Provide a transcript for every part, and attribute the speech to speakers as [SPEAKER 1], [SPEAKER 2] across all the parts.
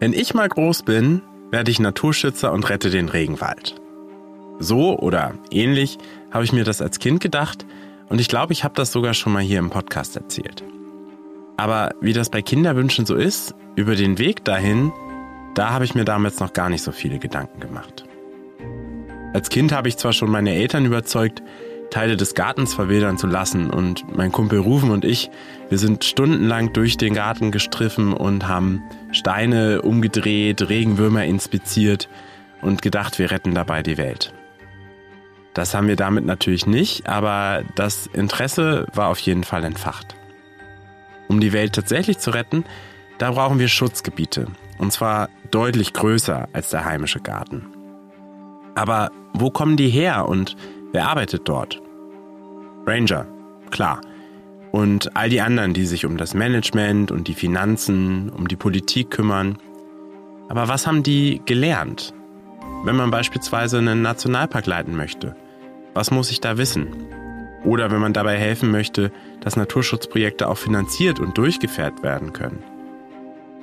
[SPEAKER 1] Wenn ich mal groß bin, werde ich Naturschützer und rette den Regenwald. So oder ähnlich habe ich mir das als Kind gedacht und ich glaube, ich habe das sogar schon mal hier im Podcast erzählt. Aber wie das bei Kinderwünschen so ist, über den Weg dahin, da habe ich mir damals noch gar nicht so viele Gedanken gemacht. Als Kind habe ich zwar schon meine Eltern überzeugt, Teile des Gartens verwildern zu lassen und mein Kumpel Rufen und ich, wir sind stundenlang durch den Garten gestriffen und haben Steine umgedreht, Regenwürmer inspiziert und gedacht, wir retten dabei die Welt. Das haben wir damit natürlich nicht, aber das Interesse war auf jeden Fall entfacht. Um die Welt tatsächlich zu retten, da brauchen wir Schutzgebiete. Und zwar deutlich größer als der heimische Garten. Aber wo kommen die her und wer arbeitet dort? Ranger, klar. Und all die anderen, die sich um das Management und die Finanzen, um die Politik kümmern. Aber was haben die gelernt? Wenn man beispielsweise einen Nationalpark leiten möchte, was muss ich da wissen? Oder wenn man dabei helfen möchte, dass Naturschutzprojekte auch finanziert und durchgeführt werden können.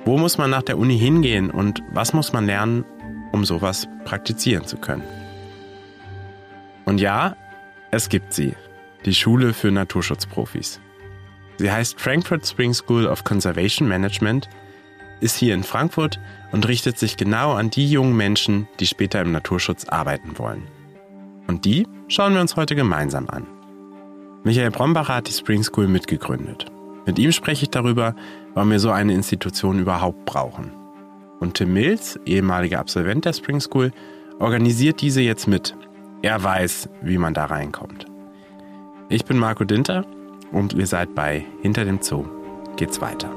[SPEAKER 1] Wo muss man nach der Uni hingehen und was muss man lernen, um sowas praktizieren zu können? Und ja, es gibt sie, die Schule für Naturschutzprofis. Sie heißt Frankfurt Spring School of Conservation Management, ist hier in Frankfurt und richtet sich genau an die jungen Menschen, die später im Naturschutz arbeiten wollen. Und die schauen wir uns heute gemeinsam an. Michael Brombacher hat die Spring School mitgegründet. Mit ihm spreche ich darüber, warum wir so eine Institution überhaupt brauchen. Und Tim Mills, ehemaliger Absolvent der Spring School, organisiert diese jetzt mit. Er weiß, wie man da reinkommt. Ich bin Marco Dinter und ihr seid bei Hinter dem Zoo. Geht's weiter.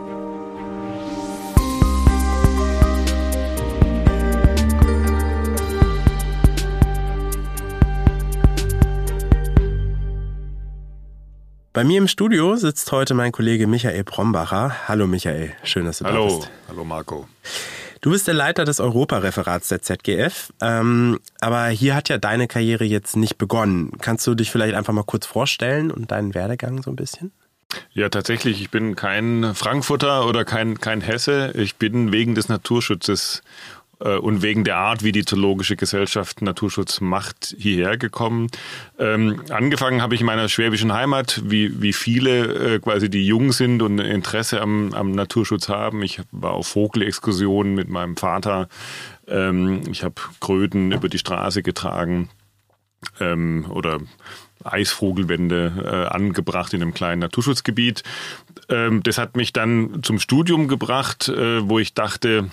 [SPEAKER 1] Bei mir im Studio sitzt heute mein Kollege Michael Brombacher. Hallo Michael, schön, dass du
[SPEAKER 2] Hallo.
[SPEAKER 1] da bist.
[SPEAKER 2] Hallo Marco.
[SPEAKER 1] Du bist der Leiter des Europareferats der ZGF, ähm, aber hier hat ja deine Karriere jetzt nicht begonnen. Kannst du dich vielleicht einfach mal kurz vorstellen und deinen Werdegang so ein bisschen?
[SPEAKER 2] Ja, tatsächlich, ich bin kein Frankfurter oder kein, kein Hesse. Ich bin wegen des Naturschutzes und wegen der Art, wie die Zoologische Gesellschaft Naturschutz macht, hierher gekommen. Ähm, angefangen habe ich in meiner schwäbischen Heimat, wie, wie viele äh, quasi, die jung sind und Interesse am, am Naturschutz haben. Ich war auf Vogelexkursionen mit meinem Vater. Ähm, ich habe Kröten über die Straße getragen ähm, oder Eisvogelwände äh, angebracht in einem kleinen Naturschutzgebiet. Ähm, das hat mich dann zum Studium gebracht, äh, wo ich dachte,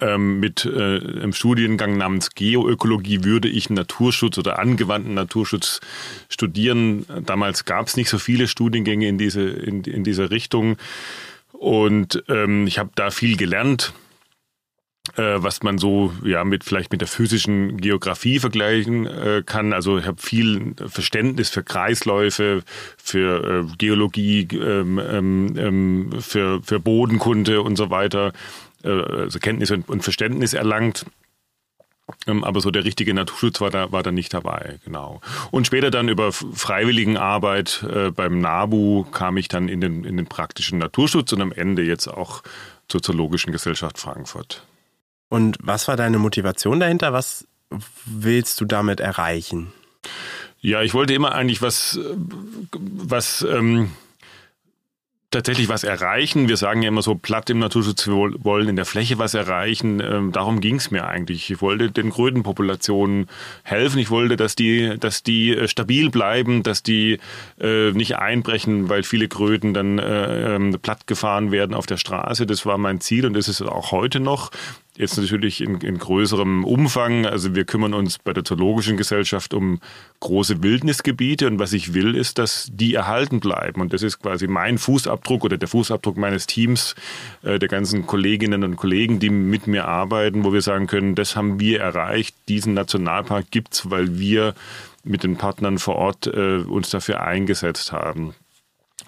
[SPEAKER 2] ähm, mit äh, einem Studiengang namens Geoökologie würde ich Naturschutz oder angewandten Naturschutz studieren. Damals gab es nicht so viele Studiengänge in diese, in, in diese Richtung. Und ähm, ich habe da viel gelernt äh, was man so ja mit vielleicht mit der physischen Geografie vergleichen äh, kann. Also ich habe viel Verständnis für Kreisläufe, für äh, Geologie, ähm, ähm, ähm für, für Bodenkunde und so weiter, äh, also Kenntnis und, und Verständnis erlangt. Ähm, aber so der richtige Naturschutz war da, war da nicht dabei, genau. Und später dann über Freiwilligenarbeit äh, beim NABU kam ich dann in den, in den praktischen Naturschutz und am Ende jetzt auch zur Zoologischen Gesellschaft Frankfurt.
[SPEAKER 1] Und was war deine Motivation dahinter? Was willst du damit erreichen?
[SPEAKER 2] Ja, ich wollte immer eigentlich was, was ähm, tatsächlich was erreichen. Wir sagen ja immer so platt im Naturschutz, wir wollen in der Fläche was erreichen. Ähm, darum ging es mir eigentlich. Ich wollte den Krötenpopulationen helfen. Ich wollte, dass die, dass die äh, stabil bleiben, dass die äh, nicht einbrechen, weil viele Kröten dann äh, ähm, platt gefahren werden auf der Straße. Das war mein Ziel und das ist auch heute noch. Jetzt natürlich in, in größerem Umfang. Also wir kümmern uns bei der Zoologischen Gesellschaft um große Wildnisgebiete und was ich will, ist, dass die erhalten bleiben. Und das ist quasi mein Fußabdruck oder der Fußabdruck meines Teams, äh, der ganzen Kolleginnen und Kollegen, die mit mir arbeiten, wo wir sagen können, das haben wir erreicht. Diesen Nationalpark gibt's, weil wir mit den Partnern vor Ort äh, uns dafür eingesetzt haben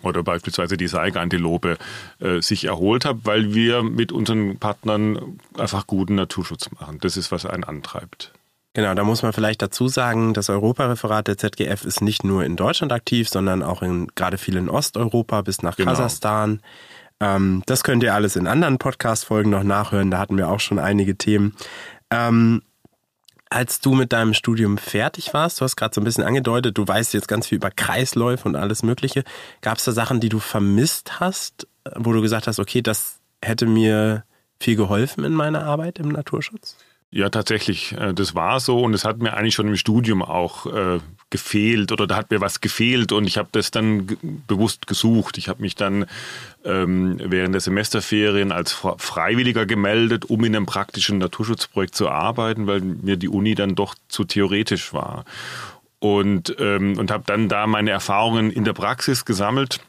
[SPEAKER 2] oder beispielsweise die Seigeantilope äh, sich erholt hat, weil wir mit unseren Partnern einfach guten Naturschutz machen. Das ist, was einen antreibt.
[SPEAKER 1] Genau, da muss man vielleicht dazu sagen, das Europareferat der ZGF ist nicht nur in Deutschland aktiv, sondern auch in gerade viel in Osteuropa bis nach genau. Kasachstan. Ähm, das könnt ihr alles in anderen Podcast-Folgen noch nachhören. Da hatten wir auch schon einige Themen. Ähm, als du mit deinem Studium fertig warst, du hast gerade so ein bisschen angedeutet, du weißt jetzt ganz viel über Kreisläufe und alles Mögliche. Gab es da Sachen, die du vermisst hast, wo du gesagt hast, okay, das hätte mir viel geholfen in meiner Arbeit im Naturschutz?
[SPEAKER 2] Ja, tatsächlich. Äh, das war so und es hat mir eigentlich schon im Studium auch äh, gefehlt oder da hat mir was gefehlt und ich habe das dann bewusst gesucht. Ich habe mich dann ähm, während der Semesterferien als Freiwilliger gemeldet, um in einem praktischen Naturschutzprojekt zu arbeiten, weil mir die Uni dann doch zu theoretisch war. Und, ähm, und habe dann da meine Erfahrungen in der Praxis gesammelt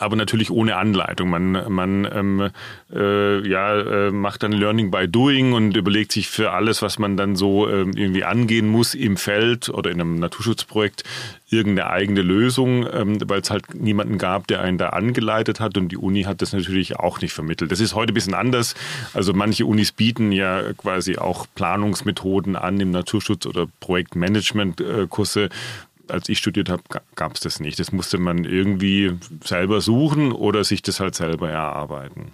[SPEAKER 2] aber natürlich ohne Anleitung. Man, man ähm, äh, ja, äh, macht dann Learning by Doing und überlegt sich für alles, was man dann so äh, irgendwie angehen muss im Feld oder in einem Naturschutzprojekt, irgendeine eigene Lösung, ähm, weil es halt niemanden gab, der einen da angeleitet hat und die Uni hat das natürlich auch nicht vermittelt. Das ist heute ein bisschen anders. Also manche Unis bieten ja quasi auch Planungsmethoden an im Naturschutz oder Projektmanagement-Kurse, als ich studiert habe, gab es das nicht. Das musste man irgendwie selber suchen oder sich das halt selber erarbeiten.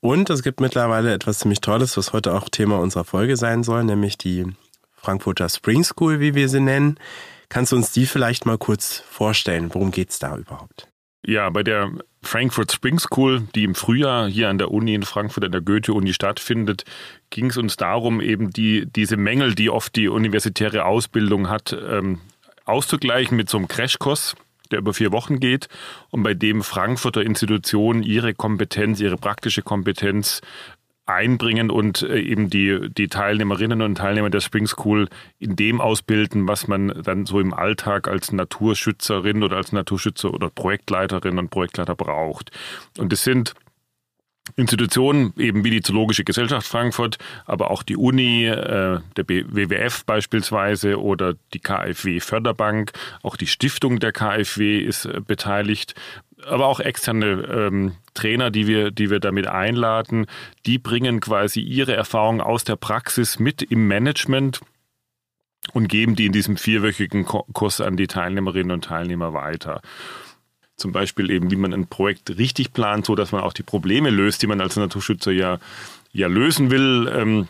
[SPEAKER 1] Und es gibt mittlerweile etwas ziemlich Tolles, was heute auch Thema unserer Folge sein soll, nämlich die Frankfurter Spring School, wie wir sie nennen. Kannst du uns die vielleicht mal kurz vorstellen? Worum geht es da überhaupt?
[SPEAKER 2] Ja, bei der Frankfurt Spring School, die im Frühjahr hier an der Uni in Frankfurt, an der Goethe-Uni stattfindet, ging es uns darum, eben die, diese Mängel, die oft die universitäre Ausbildung hat, ähm, auszugleichen mit so einem Crashkurs, der über vier Wochen geht und bei dem Frankfurter Institutionen ihre Kompetenz, ihre praktische Kompetenz einbringen und äh, eben die, die Teilnehmerinnen und Teilnehmer der Spring School in dem ausbilden, was man dann so im Alltag als Naturschützerin oder als Naturschützer oder Projektleiterin und Projektleiter braucht. Und es sind Institutionen, eben wie die Zoologische Gesellschaft Frankfurt, aber auch die Uni, äh, der WWF beispielsweise oder die KfW Förderbank, auch die Stiftung der KfW ist äh, beteiligt, aber auch externe ähm, Trainer, die wir, die wir damit einladen, die bringen quasi ihre Erfahrungen aus der Praxis mit im Management und geben die in diesem vierwöchigen Kurs an die Teilnehmerinnen und Teilnehmer weiter. Zum Beispiel eben, wie man ein Projekt richtig plant, so dass man auch die Probleme löst, die man als Naturschützer ja, ja lösen will. Ähm,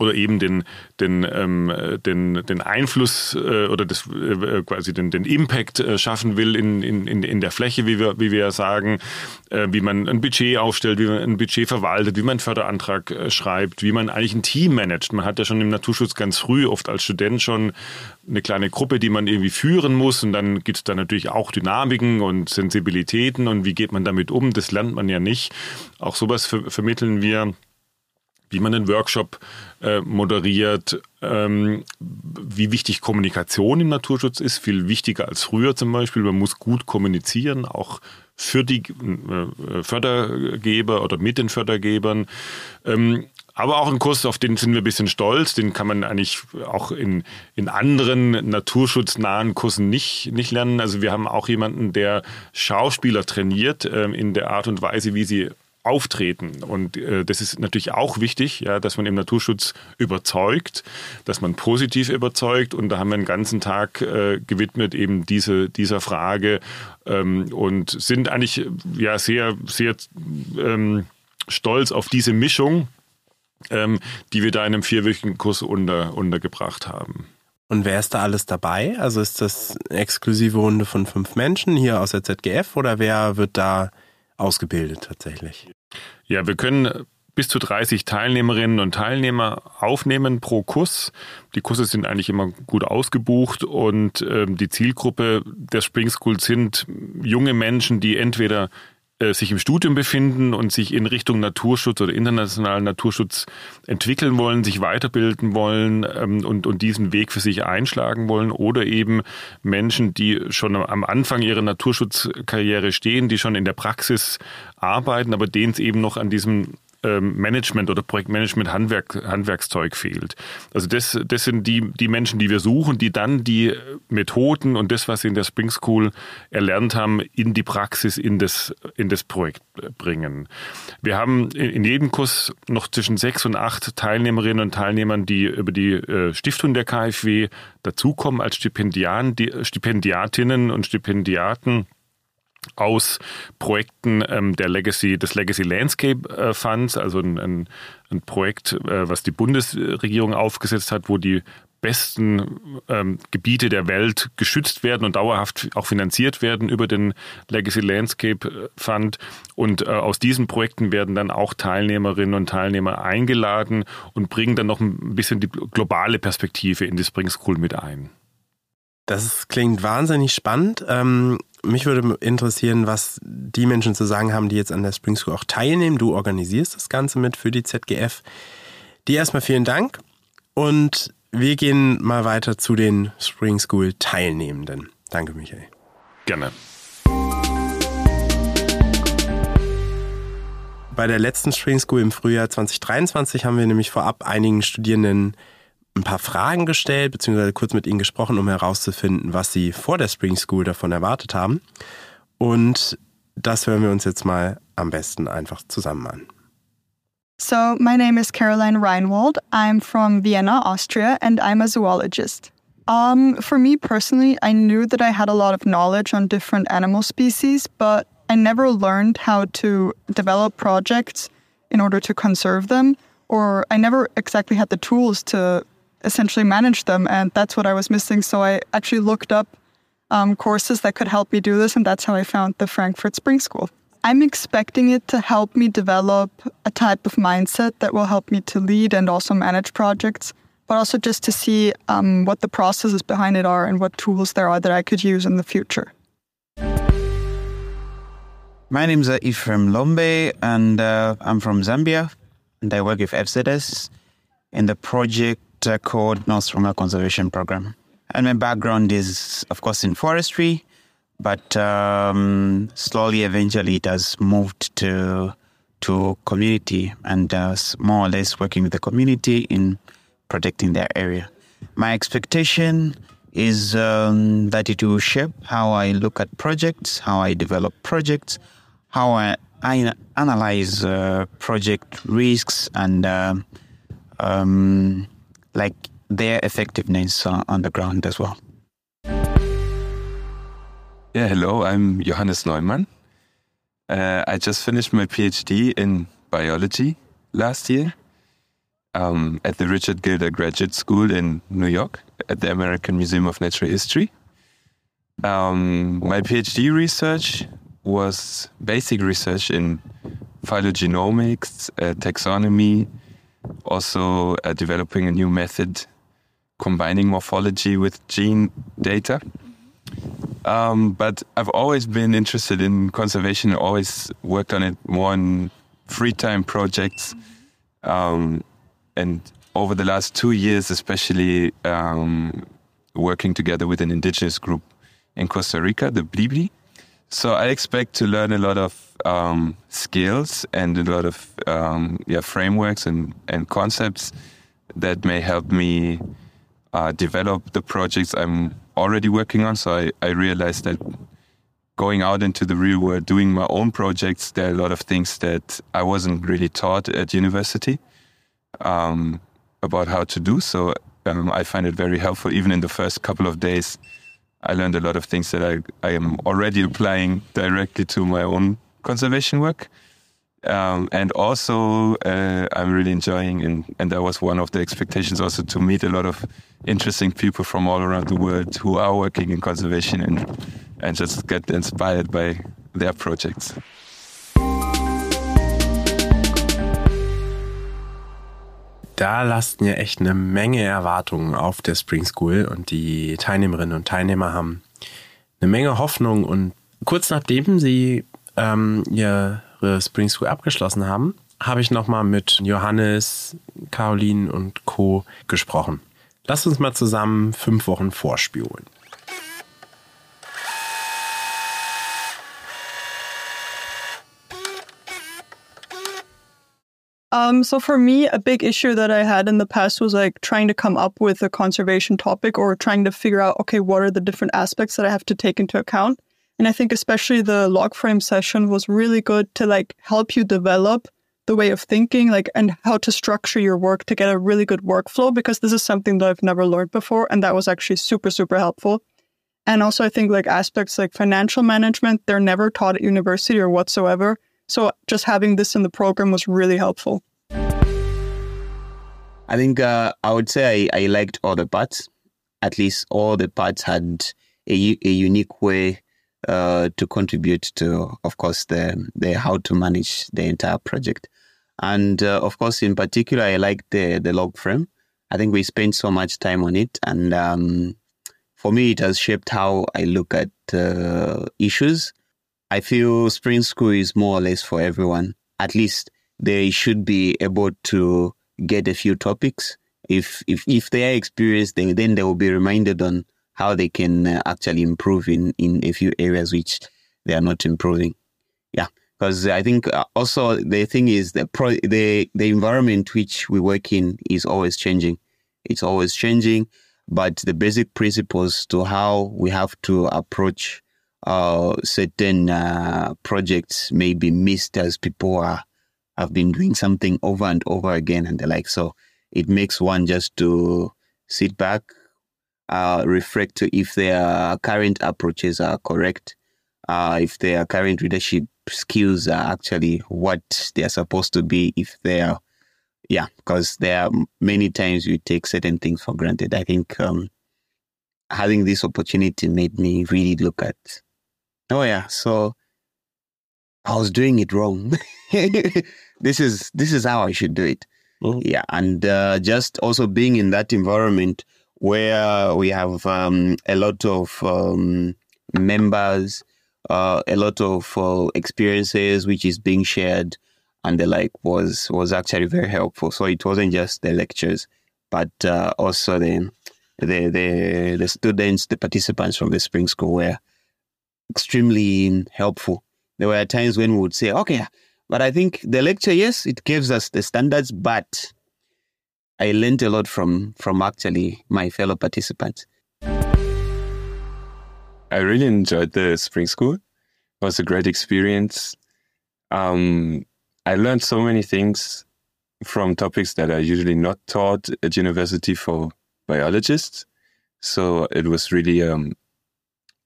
[SPEAKER 2] oder eben den, den, ähm, den, den Einfluss äh, oder das, äh, quasi den, den Impact äh, schaffen will in, in, in der Fläche, wie wir, wie wir sagen, äh, wie man ein Budget aufstellt, wie man ein Budget verwaltet, wie man einen Förderantrag äh, schreibt, wie man eigentlich ein Team managt. Man hat ja schon im Naturschutz ganz früh, oft als Student schon eine kleine Gruppe, die man irgendwie führen muss und dann gibt es da natürlich auch Dynamiken und Sensibilitäten und wie geht man damit um, das lernt man ja nicht. Auch sowas ver vermitteln wir wie man einen Workshop äh, moderiert, ähm, wie wichtig Kommunikation im Naturschutz ist, viel wichtiger als früher zum Beispiel. Man muss gut kommunizieren, auch für die äh, Fördergeber oder mit den Fördergebern. Ähm, aber auch ein Kurs, auf den sind wir ein bisschen stolz. Den kann man eigentlich auch in, in anderen naturschutznahen Kursen nicht, nicht lernen. Also wir haben auch jemanden, der Schauspieler trainiert äh, in der Art und Weise, wie sie auftreten. Und äh, das ist natürlich auch wichtig, ja, dass man im Naturschutz überzeugt, dass man positiv überzeugt. Und da haben wir einen ganzen Tag äh, gewidmet eben diese, dieser Frage ähm, und sind eigentlich ja sehr, sehr ähm, stolz auf diese Mischung, ähm, die wir da in einem vierwöchigen Kurs unter, untergebracht haben.
[SPEAKER 1] Und wer ist da alles dabei? Also ist das eine exklusive Runde von fünf Menschen hier aus der ZGF oder wer wird da ausgebildet tatsächlich.
[SPEAKER 2] Ja, wir können bis zu 30 Teilnehmerinnen und Teilnehmer aufnehmen pro Kurs. Die Kurse sind eigentlich immer gut ausgebucht und äh, die Zielgruppe der Spring School sind junge Menschen, die entweder sich im Studium befinden und sich in Richtung Naturschutz oder internationalen Naturschutz entwickeln wollen, sich weiterbilden wollen ähm, und, und diesen Weg für sich einschlagen wollen oder eben Menschen, die schon am Anfang ihrer Naturschutzkarriere stehen, die schon in der Praxis arbeiten, aber denen es eben noch an diesem Management oder Projektmanagement Handwerk, Handwerkszeug fehlt. Also das, das sind die, die Menschen, die wir suchen, die dann die Methoden und das, was sie in der Spring School erlernt haben, in die Praxis, in das, in das Projekt bringen. Wir haben in jedem Kurs noch zwischen sechs und acht Teilnehmerinnen und Teilnehmern, die über die äh, Stiftung der KfW dazukommen als Stipendian, die Stipendiatinnen und Stipendiaten aus Projekten ähm, der Legacy, des Legacy Landscape äh, Funds, also ein, ein, ein Projekt, äh, was die Bundesregierung aufgesetzt hat, wo die besten ähm, Gebiete der Welt geschützt werden und dauerhaft auch finanziert werden über den Legacy Landscape Fund. Und äh, aus diesen Projekten werden dann auch Teilnehmerinnen und Teilnehmer eingeladen und bringen dann noch ein bisschen die globale Perspektive in die Spring School mit ein.
[SPEAKER 1] Das klingt wahnsinnig spannend. Ähm, mich würde interessieren, was die Menschen zu sagen haben, die jetzt an der Spring School auch teilnehmen. Du organisierst das Ganze mit für die ZGF. Die erstmal vielen Dank und wir gehen mal weiter zu den Spring School Teilnehmenden. Danke, Michael.
[SPEAKER 2] Gerne.
[SPEAKER 1] Bei der letzten Spring School im Frühjahr 2023 haben wir nämlich vorab einigen Studierenden ein paar Fragen gestellt, beziehungsweise kurz mit ihnen gesprochen, um herauszufinden, was sie vor der Spring School davon erwartet haben. Und das hören wir uns jetzt mal am besten einfach zusammen an.
[SPEAKER 3] So, my name is Caroline Reinwald. I'm from Vienna, Austria, and I'm a zoologist. Um, for me personally, I knew that I had a lot of knowledge on different animal species, but I never learned how to develop projects in order to conserve them, or I never exactly had the tools to essentially manage them. And that's what I was missing. So I actually looked up um, courses that could help me do this. And that's how I found the Frankfurt Spring School. I'm expecting it to help me develop a type of mindset that will help me to lead and also manage projects, but also just to see um, what the processes behind it are and what tools there are that I could use in the future.
[SPEAKER 4] My name is Ephraim Lombe, and uh, I'm from Zambia, and I work with FZS in the project uh, called Nostromo Conservation Program. And my background is, of course, in forestry, but um, slowly, eventually, it has moved to to community and uh, more or less working with the community in protecting their area. My expectation is um, that it will shape how I look at projects, how I develop projects, how I, I analyze uh, project risks, and uh, um, like their effectiveness on the ground as well.
[SPEAKER 5] Yeah, hello, I'm Johannes Neumann. Uh, I just finished my PhD in biology last year um, at the Richard Gilder Graduate School in New York at the American Museum of Natural History. Um, my PhD research was basic research in phylogenomics, uh, taxonomy, also uh, developing a new method combining morphology with gene data. Um, but I've always been interested in conservation, always worked on it more in free time projects. Um, and over the last two years, especially um, working together with an indigenous group in Costa Rica, the Blibli. So I expect to learn a lot of um, skills and a lot of um, yeah frameworks and, and concepts that may help me uh, develop the projects I'm already working on. So I, I realized that going out into the real world, doing my own projects, there are a lot of things that I wasn't really taught at university um, about how to do. So um, I find it very helpful, even in the first couple of days I learned a lot of things that I, I am already applying directly to my own conservation work. Um, and also, uh, I'm really enjoying, and, and that was one of the expectations also to meet a lot of interesting people from all around the world who are working in conservation and, and just get inspired by their projects.
[SPEAKER 1] Da lasten ja echt eine Menge Erwartungen auf der Spring School und die Teilnehmerinnen und Teilnehmer haben eine Menge Hoffnung und kurz nachdem sie ähm, ihre Spring School abgeschlossen haben, habe ich nochmal mit Johannes, Caroline und Co. gesprochen. Lasst uns mal zusammen fünf Wochen vorspülen.
[SPEAKER 3] Um, so for me, a big issue that I had in the past was like trying to come up with a conservation topic or trying to figure out, okay, what are the different aspects that I have to take into account? And I think especially the log frame session was really good to like help you develop the way of thinking, like, and how to structure your work to get a really good workflow, because this is something that I've never learned before. And that was actually super, super helpful. And also, I think like aspects like financial management, they're never taught at university or whatsoever. So just having this in the program was really helpful.
[SPEAKER 4] I think uh, I would say I, I liked all the parts. At least all the parts had a, a unique way uh, to contribute to, of course, the, the how to manage the entire project. And uh, of course, in particular, I liked the, the log frame. I think we spent so much time on it. And um, for me, it has shaped how I look at uh, issues. I feel Spring School is more or less for everyone. At least they should be able to get a few topics. If if if they are experienced, then then they will be reminded on how they can uh, actually improve in in a few areas which they are not improving. Yeah, because I think uh, also the thing is the pro the the environment which we work in is always changing. It's always changing, but the basic principles to how we have to approach uh, certain uh, projects may be missed as people are have been doing something over and over again and the like. So it makes one just to sit back, uh, reflect to if their current approaches are correct, uh, if their current leadership skills are actually what they are supposed to be, if they are, yeah, because there are many times we take certain things for granted. I think um, having this opportunity made me really look at, oh yeah, so I was doing it wrong. this is this is how I should do it. Mm-hmm. Yeah, and uh, just also being in that environment where we have um, a lot of um, members, uh, a lot of uh, experiences which is being shared, and the like was was actually very helpful. So it wasn't just the lectures, but uh, also the the the the students, the participants from the spring school were extremely helpful. There were times when we would say, "Okay." But I think the lecture, yes, it gives us the standards, but I learned a lot from from actually my fellow participants.
[SPEAKER 5] I really enjoyed the spring school. It was a great experience. Um, I learned so many things from topics that are usually not taught at university for biologists. So it was really, um,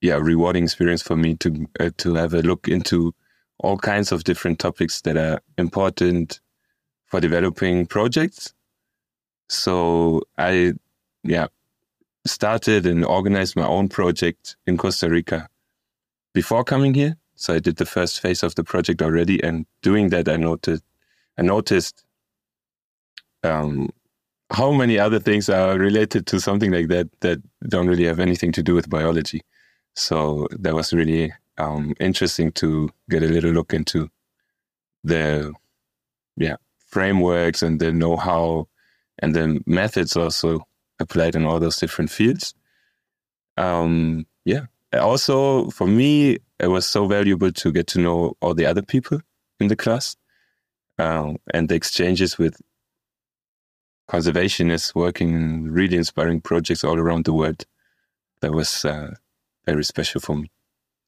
[SPEAKER 5] yeah, rewarding experience for me to uh, to have a look into all kinds of different topics that are important for developing projects. So I, yeah, started and organized my own project in Costa Rica before coming here. So I did the first phase of the project already, and doing that, I noted, I noticed um, how many other things are related to something like that that don't really have anything to do with biology. So that was really um, interesting to get a little look into the yeah frameworks and the know-how and the methods also applied in all those different fields. Um, yeah. Also, for me, it was so valuable to get to know all the other people in the class um, and the exchanges with conservationists working in really inspiring projects all around the world. That was uh, very special for me.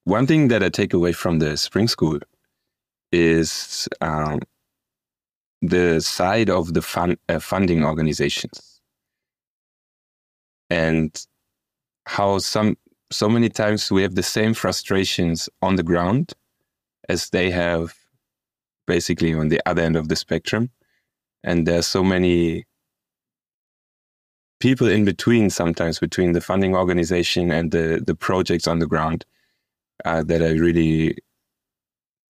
[SPEAKER 5] One thing that I take away from the spring school is um, the side of the fund, uh, funding organizations and how some so many times we have the same frustrations on the ground as they have basically on the other end of the spectrum and there's so many people in between sometimes between the funding organization and the the projects on the ground uh, that I really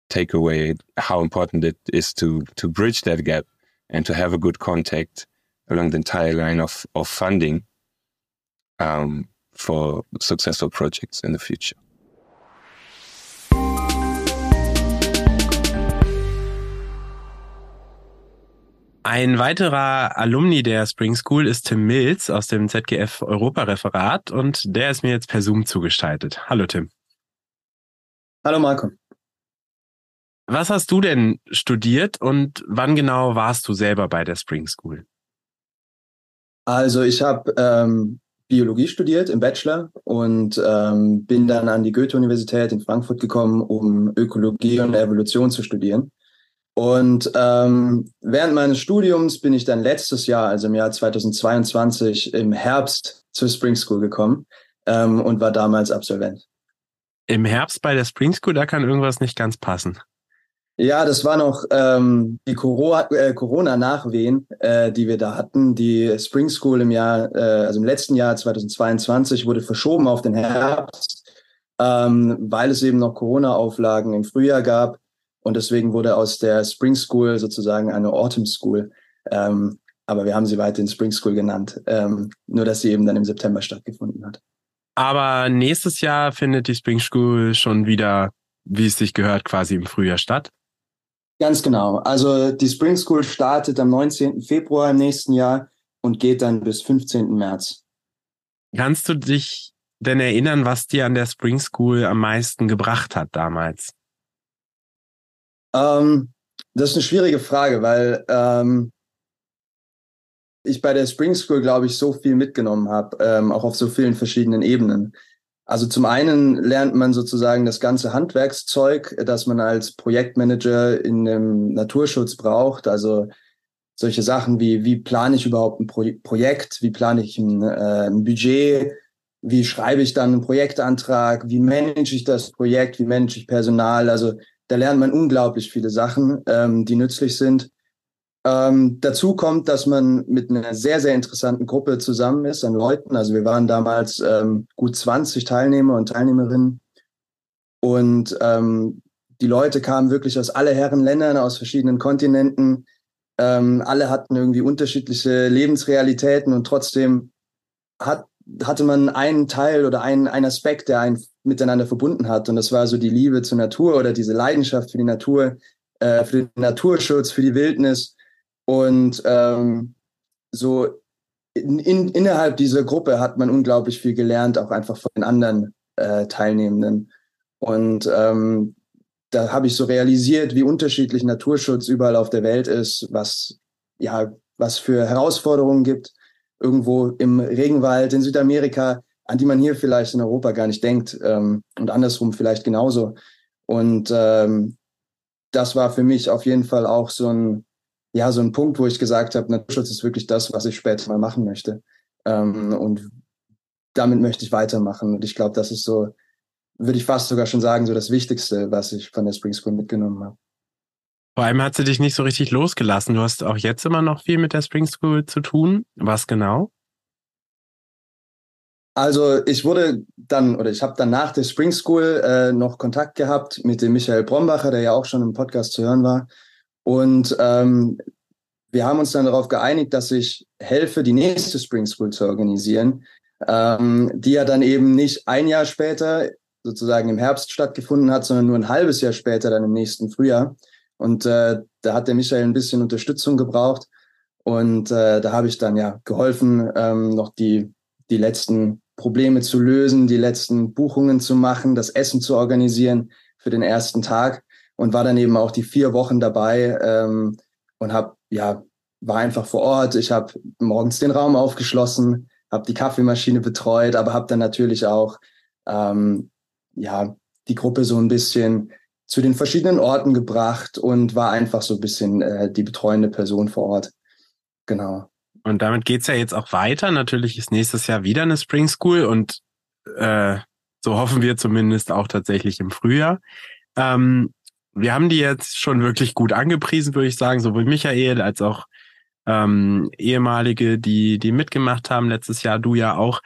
[SPEAKER 5] take away how important it is to to bridge that gap and to have a good contact along the entire line of of funding um, for successful projects in the future.
[SPEAKER 1] Ein weiterer Alumni der Spring School ist Tim Mills aus dem ZGF Europareferat und der ist mir jetzt per Zoom zugestaltet. Hallo Tim.
[SPEAKER 6] Hallo Marco.
[SPEAKER 1] Was hast du denn studiert und wann genau warst du selber bei der Spring School?
[SPEAKER 6] Also ich habe ähm, Biologie studiert im Bachelor und ähm, bin dann an die Goethe-Universität in Frankfurt gekommen, um Ökologie und Evolution zu studieren. Und ähm, während meines Studiums bin ich dann letztes Jahr, also im Jahr 2022, im Herbst zur Spring School gekommen ähm, und war damals Absolvent.
[SPEAKER 1] Im Herbst bei der Spring School, da kann irgendwas nicht ganz passen.
[SPEAKER 6] Ja, das war noch ähm, die äh, Corona-Nachwehen, äh, die wir da hatten. Die Spring School im Jahr, äh, also im letzten Jahr 2022 wurde verschoben auf den Herbst, ähm, weil es eben noch Corona-Auflagen im Frühjahr gab. Und deswegen wurde aus der Spring School sozusagen eine Autumn School. Ähm, aber wir haben sie weiterhin Spring School genannt. Ähm, nur, dass sie eben dann im September stattgefunden hat.
[SPEAKER 1] Aber nächstes Jahr findet die Spring School schon wieder, wie es sich gehört, quasi im Frühjahr statt.
[SPEAKER 6] Ganz genau. Also die Spring School startet am 19. Februar im nächsten Jahr und geht dann bis 15. März.
[SPEAKER 1] Kannst du dich denn erinnern, was dir an der Spring School am meisten gebracht hat damals?
[SPEAKER 6] Ähm, das ist eine schwierige Frage, weil ähm, ich bei der Spring School, glaube ich, so viel mitgenommen habe, ähm, auch auf so vielen verschiedenen Ebenen. Also zum einen lernt man sozusagen das ganze Handwerkszeug, das man als Projektmanager in dem Naturschutz braucht. Also solche Sachen wie, wie plane ich überhaupt ein Pro Projekt, wie plane ich ein, äh, ein Budget, wie schreibe ich dann einen Projektantrag, wie manage ich das Projekt, wie manage ich Personal. Also da lernt man unglaublich viele Sachen, ähm, die nützlich sind. Ähm, dazu kommt, dass man mit einer sehr, sehr interessanten Gruppe zusammen ist an Leuten. Also wir waren damals ähm, gut 20 Teilnehmer und Teilnehmerinnen. Und ähm, die Leute kamen wirklich aus alle Herren Ländern, aus verschiedenen Kontinenten. Ähm, alle hatten irgendwie unterschiedliche Lebensrealitäten und trotzdem hat, hatte man einen Teil oder einen, einen Aspekt, der einen miteinander verbunden hat. Und das war so die Liebe zur Natur oder diese Leidenschaft für die Natur, äh, für den Naturschutz, für die Wildnis. Und ähm, so in, in, innerhalb dieser Gruppe hat man unglaublich viel gelernt, auch einfach von den anderen äh, Teilnehmenden. Und ähm, da habe ich so realisiert, wie unterschiedlich Naturschutz überall auf der Welt ist, was ja was für Herausforderungen gibt. Irgendwo im Regenwald in Südamerika, an die man hier vielleicht in Europa gar nicht denkt ähm, und andersrum vielleicht genauso. Und ähm, das war für mich auf jeden Fall auch so ein ja, so ein Punkt, wo ich gesagt habe, Naturschutz ist wirklich das, was ich später mal machen möchte. Ähm, und damit möchte ich weitermachen. Und ich glaube, das ist so, würde ich fast sogar schon sagen, so das Wichtigste, was ich von der Spring School mitgenommen habe.
[SPEAKER 1] Vor allem hat sie dich nicht so richtig losgelassen. Du hast auch jetzt immer noch viel mit der Spring School zu tun. Was genau?
[SPEAKER 6] Also ich wurde dann oder ich habe dann nach der Spring School äh, noch Kontakt gehabt mit dem Michael Brombacher, der ja auch schon im Podcast zu hören war. Und ähm, wir haben uns dann darauf geeinigt, dass ich helfe, die nächste Spring School zu organisieren, ähm, die ja dann eben nicht ein Jahr später, sozusagen im Herbst stattgefunden hat, sondern nur ein halbes Jahr später, dann im nächsten Frühjahr. Und äh, da hat der Michael ein bisschen Unterstützung gebraucht. Und äh, da habe ich dann ja geholfen, ähm, noch die, die letzten Probleme zu lösen, die letzten Buchungen zu machen, das Essen zu organisieren für den ersten Tag und war dann eben auch die vier Wochen dabei ähm, und habe ja war einfach vor Ort. Ich habe morgens den Raum aufgeschlossen, habe die Kaffeemaschine betreut, aber habe dann natürlich auch ähm, ja die Gruppe so ein bisschen zu den verschiedenen Orten gebracht und war einfach so ein bisschen äh, die betreuende Person vor Ort. Genau.
[SPEAKER 1] Und damit geht's ja jetzt auch weiter. Natürlich ist nächstes Jahr wieder eine Spring School und äh, so hoffen wir zumindest auch tatsächlich im Frühjahr. Ähm, wir haben die jetzt schon wirklich gut angepriesen, würde ich sagen, sowohl Michael als auch ähm, ehemalige, die, die mitgemacht haben letztes Jahr, du ja auch.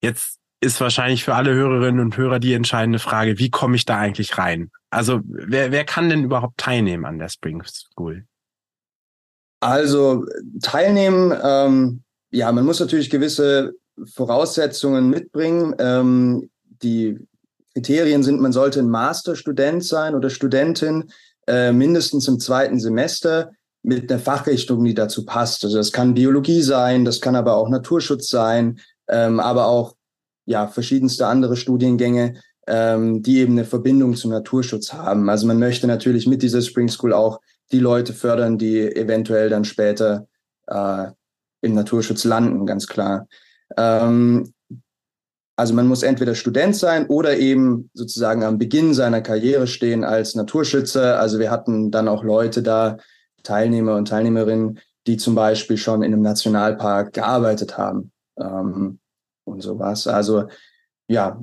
[SPEAKER 1] Jetzt ist wahrscheinlich für alle Hörerinnen und Hörer die entscheidende Frage, wie komme ich da eigentlich rein? Also wer, wer kann denn überhaupt teilnehmen an der Spring School?
[SPEAKER 6] Also teilnehmen, ähm, ja, man muss natürlich gewisse Voraussetzungen mitbringen. Ähm, die Kriterien sind, man sollte ein Masterstudent sein oder Studentin, äh, mindestens im zweiten Semester mit einer Fachrichtung, die dazu passt. Also das kann Biologie sein, das kann aber auch Naturschutz sein, ähm, aber auch ja verschiedenste andere Studiengänge, ähm, die eben eine Verbindung zum Naturschutz haben. Also man möchte natürlich mit dieser Spring School auch die Leute fördern, die eventuell dann später äh, im Naturschutz landen, ganz klar. Ähm, also man muss entweder Student sein oder eben sozusagen am Beginn seiner Karriere stehen als Naturschützer. Also wir hatten dann auch Leute da, Teilnehmer und Teilnehmerinnen, die zum Beispiel schon in einem Nationalpark gearbeitet haben ähm, und sowas. Also ja.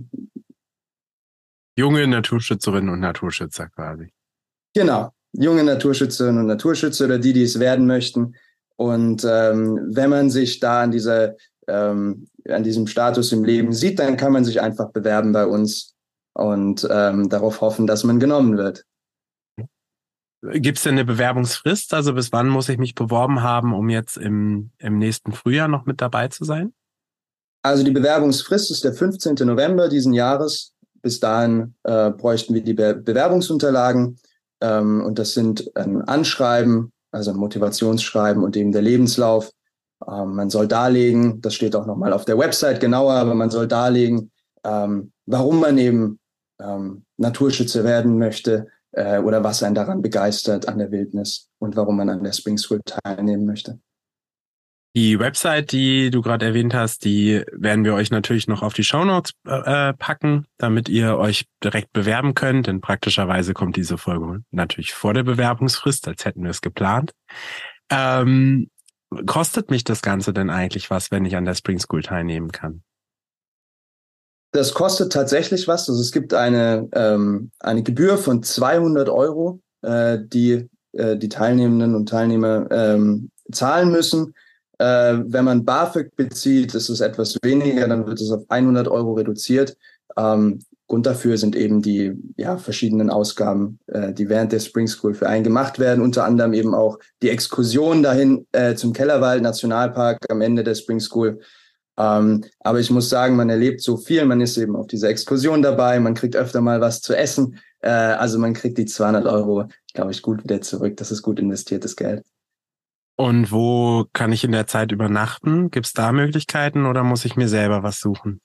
[SPEAKER 1] Junge Naturschützerinnen und Naturschützer quasi.
[SPEAKER 6] Genau, junge Naturschützerinnen und Naturschützer oder die, die es werden möchten. Und ähm, wenn man sich da an dieser ähm, an diesem Status im Leben sieht, dann kann man sich einfach bewerben bei uns und ähm, darauf hoffen, dass man genommen wird.
[SPEAKER 1] Gibt es denn eine Bewerbungsfrist? Also bis wann muss ich mich beworben haben, um jetzt im, im nächsten Frühjahr noch mit dabei zu sein?
[SPEAKER 6] Also die Bewerbungsfrist ist der 15. November diesen Jahres. Bis dahin äh, bräuchten wir die Be Bewerbungsunterlagen. Ähm, und das sind ein Anschreiben, also ein Motivationsschreiben und eben der Lebenslauf. Ähm, man soll darlegen, das steht auch nochmal auf der Website genauer, aber man soll darlegen, ähm, warum man eben ähm, Naturschützer werden möchte, äh, oder was einen daran begeistert an der Wildnis und warum man an der Spring School teilnehmen möchte.
[SPEAKER 1] Die Website, die du gerade erwähnt hast, die werden wir euch natürlich noch auf die Shownotes äh, packen, damit ihr euch direkt bewerben könnt. Denn praktischerweise kommt diese Folge natürlich vor der Bewerbungsfrist, als hätten wir es geplant. Ähm, kostet mich das Ganze denn eigentlich was, wenn ich an der Spring School teilnehmen kann?
[SPEAKER 6] Das kostet tatsächlich was. Also es gibt eine, ähm, eine Gebühr von 200 Euro, äh, die äh, die Teilnehmenden und Teilnehmer ähm, zahlen müssen. Äh, wenn man BAföG bezieht, ist es etwas weniger, dann wird es auf 100 Euro reduziert. Ähm, Grund dafür sind eben die ja, verschiedenen Ausgaben, äh, die während der Spring School für einen gemacht werden. Unter anderem eben auch die Exkursion dahin äh, zum Kellerwald Nationalpark am Ende der Spring School ähm, aber ich muss sagen, man erlebt so viel, man ist eben auf dieser Exkursion dabei, man kriegt öfter mal was zu essen. Äh, also man kriegt die 200 Euro, glaube ich, gut wieder zurück. Das ist gut investiertes Geld.
[SPEAKER 1] Und wo kann ich in der Zeit übernachten? Gibt es da Möglichkeiten oder muss ich mir selber was suchen?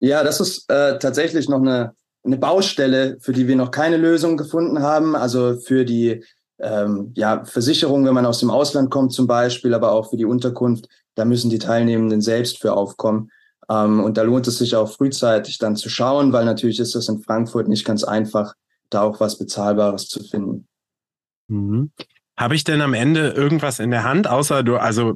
[SPEAKER 6] Ja, das ist äh, tatsächlich noch eine, eine Baustelle, für die wir noch keine Lösung gefunden haben. Also für die ähm, ja, Versicherung, wenn man aus dem Ausland kommt zum Beispiel, aber auch für die Unterkunft da müssen die Teilnehmenden selbst für aufkommen. Ähm, und da lohnt es sich auch frühzeitig dann zu schauen, weil natürlich ist das in Frankfurt nicht ganz einfach, da auch was Bezahlbares zu finden.
[SPEAKER 1] Mhm. Habe ich denn am Ende irgendwas in der Hand, außer du, also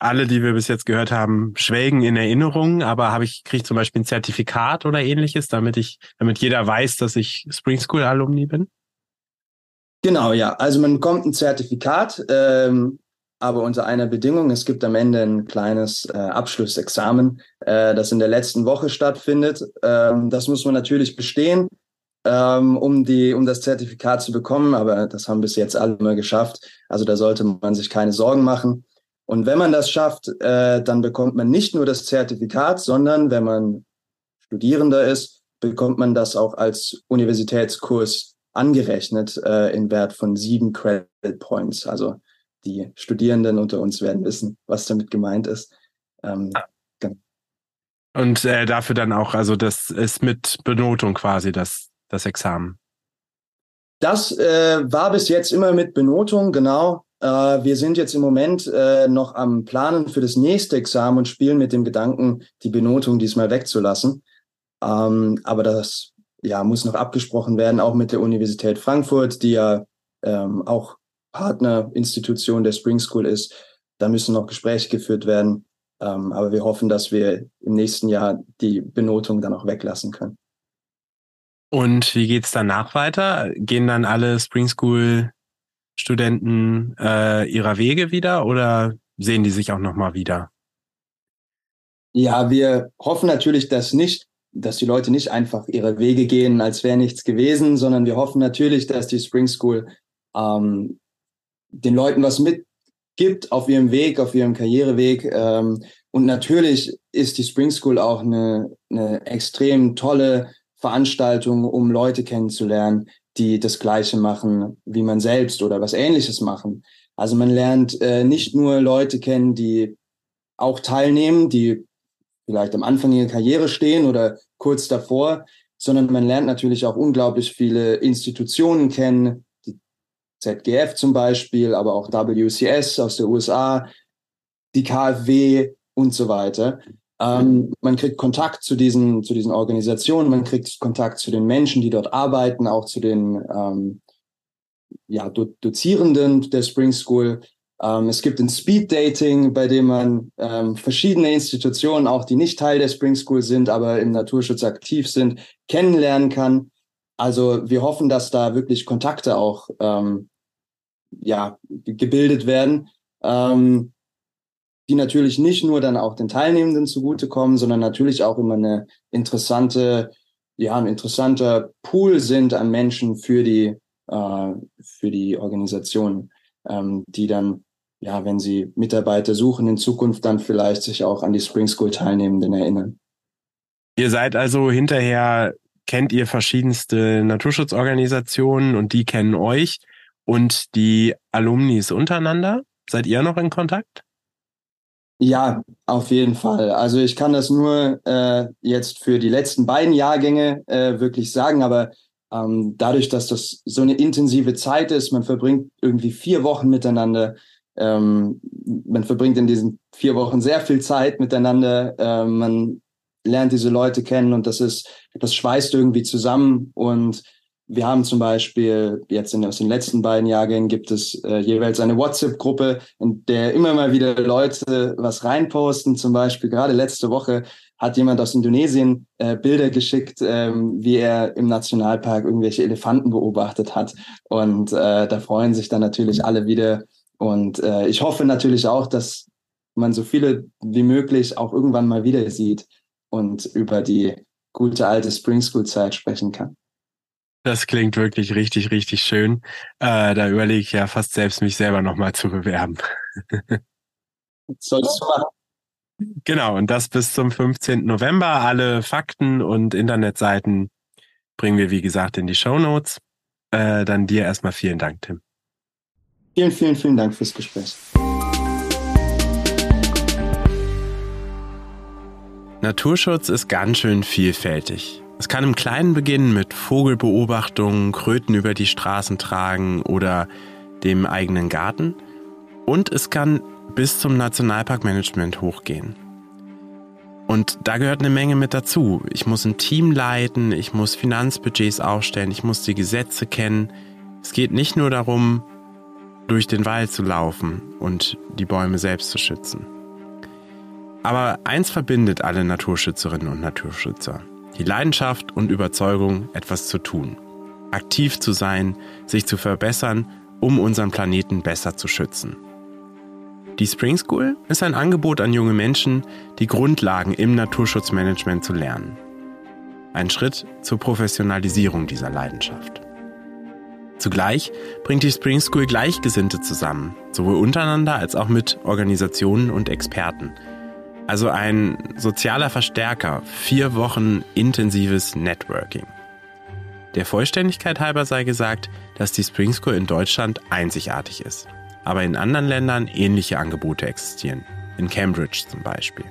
[SPEAKER 1] alle, die wir bis jetzt gehört haben, schwelgen in Erinnerungen, aber habe ich, kriege ich zum Beispiel ein Zertifikat oder ähnliches, damit ich, damit jeder weiß, dass ich Spring School Alumni bin?
[SPEAKER 6] Genau, ja. Also man bekommt ein Zertifikat. Ähm, aber unter einer Bedingung, es gibt am Ende ein kleines äh, Abschlussexamen, äh, das in der letzten Woche stattfindet. Ähm, das muss man natürlich bestehen, ähm, um, die, um das Zertifikat zu bekommen, aber das haben bis jetzt alle immer geschafft. Also da sollte man sich keine Sorgen machen. Und wenn man das schafft, äh, dann bekommt man nicht nur das Zertifikat, sondern wenn man Studierender ist, bekommt man das auch als Universitätskurs angerechnet äh, in Wert von sieben Credit Points. Also die Studierenden unter uns werden wissen, was damit gemeint ist. Ähm,
[SPEAKER 1] genau. Und äh, dafür dann auch, also das ist mit Benotung quasi das, das Examen.
[SPEAKER 6] Das äh, war bis jetzt immer mit Benotung, genau. Äh, wir sind jetzt im Moment äh, noch am Planen für das nächste Examen und spielen mit dem Gedanken, die Benotung diesmal wegzulassen. Ähm, aber das ja, muss noch abgesprochen werden, auch mit der Universität Frankfurt, die ja ähm, auch Partnerinstitution der Spring School ist. Da müssen noch Gespräche geführt werden. Ähm, aber wir hoffen, dass wir im nächsten Jahr die Benotung dann auch weglassen können.
[SPEAKER 1] Und wie geht's danach weiter? Gehen dann alle Spring School Studenten äh, ihrer Wege wieder oder sehen die sich auch nochmal wieder?
[SPEAKER 6] Ja, wir hoffen natürlich, dass nicht, dass die Leute nicht einfach ihre Wege gehen, als wäre nichts gewesen, sondern wir hoffen natürlich, dass die Spring School ähm, den Leuten was mitgibt auf ihrem Weg, auf ihrem Karriereweg. Ähm, und natürlich ist die Spring School auch eine, eine extrem tolle Veranstaltung, um Leute kennenzulernen, die das Gleiche machen wie man selbst oder was Ähnliches machen. Also man lernt äh, nicht nur Leute kennen, die auch teilnehmen, die vielleicht am Anfang ihrer Karriere stehen oder kurz davor, sondern man lernt natürlich auch unglaublich viele Institutionen kennen, ZGF zum Beispiel, aber auch WCS aus der USA, die KfW und so weiter. Ähm, man kriegt Kontakt zu diesen, zu diesen Organisationen, man kriegt Kontakt zu den Menschen, die dort arbeiten, auch zu den ähm, ja, Do Dozierenden der Spring School. Ähm, es gibt ein Speed Dating, bei dem man ähm, verschiedene Institutionen, auch die nicht Teil der Spring School sind, aber im Naturschutz aktiv sind, kennenlernen kann. Also wir hoffen, dass da wirklich Kontakte auch ähm, ja, gebildet werden, ähm, die natürlich nicht nur dann auch den Teilnehmenden zugutekommen, sondern natürlich auch immer eine interessante, ja, ein interessanter Pool sind an Menschen für die, äh, für die Organisation, ähm, die dann, ja, wenn sie Mitarbeiter suchen in Zukunft, dann vielleicht sich auch an die Spring School Teilnehmenden erinnern.
[SPEAKER 1] Ihr seid also hinterher, kennt ihr verschiedenste Naturschutzorganisationen und die kennen euch und die Alumnis untereinander? Seid ihr noch in Kontakt?
[SPEAKER 6] Ja, auf jeden Fall. Also ich kann das nur äh, jetzt für die letzten beiden Jahrgänge äh, wirklich sagen, aber ähm, dadurch, dass das so eine intensive Zeit ist, man verbringt irgendwie vier Wochen miteinander, ähm, man verbringt in diesen vier Wochen sehr viel Zeit miteinander, äh, man lernt diese Leute kennen und das ist, das schweißt irgendwie zusammen und wir haben zum Beispiel jetzt in, aus den letzten beiden Jahrgängen gibt es äh, jeweils eine WhatsApp-Gruppe, in der immer mal wieder Leute was reinposten. Zum Beispiel gerade letzte Woche hat jemand aus Indonesien äh, Bilder geschickt, ähm, wie er im Nationalpark irgendwelche Elefanten beobachtet hat. Und äh, da freuen sich dann natürlich alle wieder. Und äh, ich hoffe natürlich auch, dass man so viele wie möglich auch irgendwann mal wieder sieht und über die gute alte Spring School Zeit sprechen kann.
[SPEAKER 1] Das klingt wirklich richtig, richtig schön. Äh, da überlege ich ja fast selbst, mich selber nochmal zu bewerben.
[SPEAKER 6] Sollst du machen.
[SPEAKER 1] Genau, und das bis zum 15. November. Alle Fakten und Internetseiten bringen wir, wie gesagt, in die Show Notes. Äh, dann dir erstmal vielen Dank, Tim.
[SPEAKER 6] Vielen, vielen, vielen Dank fürs Gespräch.
[SPEAKER 1] Naturschutz ist ganz schön vielfältig. Es kann im Kleinen beginnen mit Vogelbeobachtungen, Kröten über die Straßen tragen oder dem eigenen Garten. Und es kann bis zum Nationalparkmanagement hochgehen. Und da gehört eine Menge mit dazu. Ich muss ein Team leiten, ich muss Finanzbudgets aufstellen, ich muss die Gesetze kennen. Es geht nicht nur darum, durch den Wald zu laufen und die Bäume selbst zu schützen. Aber eins verbindet alle Naturschützerinnen und Naturschützer die Leidenschaft und Überzeugung, etwas zu tun, aktiv zu sein, sich zu verbessern, um unseren Planeten besser zu schützen. Die Spring School ist ein Angebot an junge Menschen, die Grundlagen im Naturschutzmanagement zu lernen. Ein Schritt zur Professionalisierung dieser Leidenschaft. Zugleich bringt die Spring School Gleichgesinnte zusammen, sowohl untereinander als auch mit Organisationen und Experten, also ein sozialer Verstärker, vier Wochen intensives Networking. Der Vollständigkeit halber sei gesagt, dass die Spring School in Deutschland einzigartig ist, aber in anderen Ländern ähnliche Angebote existieren, in Cambridge zum Beispiel.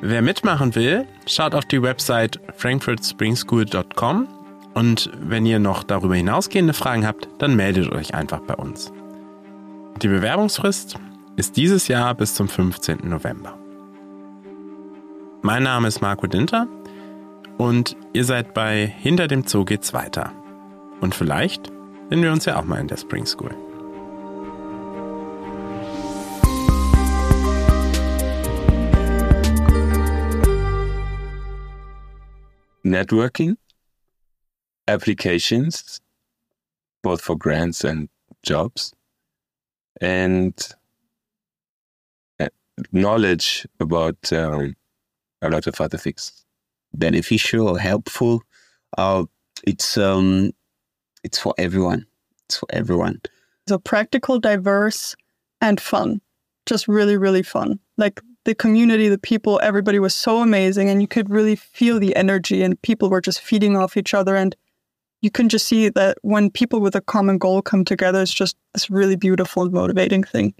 [SPEAKER 1] Wer mitmachen will, schaut auf die Website frankfurtspringschool.com und wenn ihr noch darüber hinausgehende Fragen habt, dann meldet euch einfach bei uns. Die Bewerbungsfrist ist dieses Jahr bis zum 15. November. Mein Name ist Marco Dinter und ihr seid bei Hinter dem Zoo geht's weiter. Und vielleicht sehen wir uns ja auch mal in der Spring School.
[SPEAKER 5] Networking, applications, both for grants and jobs, and uh, knowledge about um, a lot of other things.
[SPEAKER 4] Beneficial or helpful. Uh, it's um, it's for everyone. It's for everyone.
[SPEAKER 3] So practical, diverse, and fun. Just really, really fun. Like the community, the people, everybody was so amazing, and you could really feel the energy, and people were just feeding off each other, and you can just see that when people with a common goal come together, it's just this really beautiful and motivating thing.